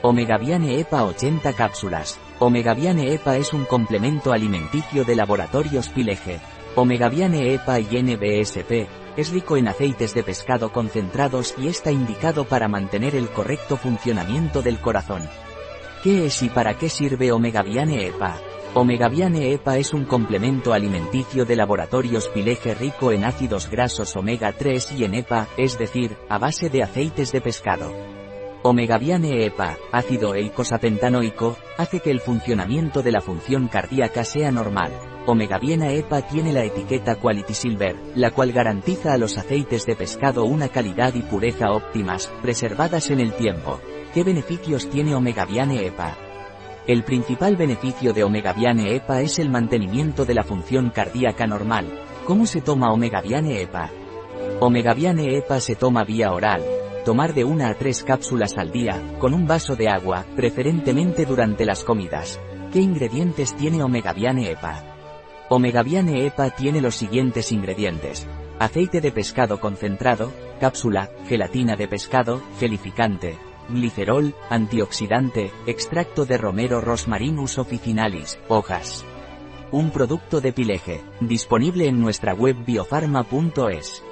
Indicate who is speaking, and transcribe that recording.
Speaker 1: Omegaviane EPA 80 cápsulas. Omegaviane EPA es un complemento alimenticio de laboratorios Pileje. Omegaviane EPA y NBSP es rico en aceites de pescado concentrados y está indicado para mantener el correcto funcionamiento del corazón. ¿Qué es y para qué sirve Omegaviane EPA? Omegaviane EPA es un complemento alimenticio de laboratorios Pileje rico en ácidos grasos omega 3 y en EPA, es decir, a base de aceites de pescado. Omegaviane EPA, ácido eicosapentanoico, hace que el funcionamiento de la función cardíaca sea normal. Omegaviana EPA tiene la etiqueta Quality Silver, la cual garantiza a los aceites de pescado una calidad y pureza óptimas, preservadas en el tiempo. ¿Qué beneficios tiene Omegaviane EPA? El principal beneficio de Omegaviane EPA es el mantenimiento de la función cardíaca normal. ¿Cómo se toma Omegaviane EPA? Omegaviane EPA se toma vía oral, tomar de una a tres cápsulas al día, con un vaso de agua, preferentemente durante las comidas. ¿Qué ingredientes tiene Omegaviane EPA? Omegaviane EPA tiene los siguientes ingredientes. Aceite de pescado concentrado, cápsula, gelatina de pescado, gelificante, glicerol, antioxidante, extracto de romero rosmarinus officinalis, hojas. Un producto de Pileje, disponible en nuestra web biofarma.es.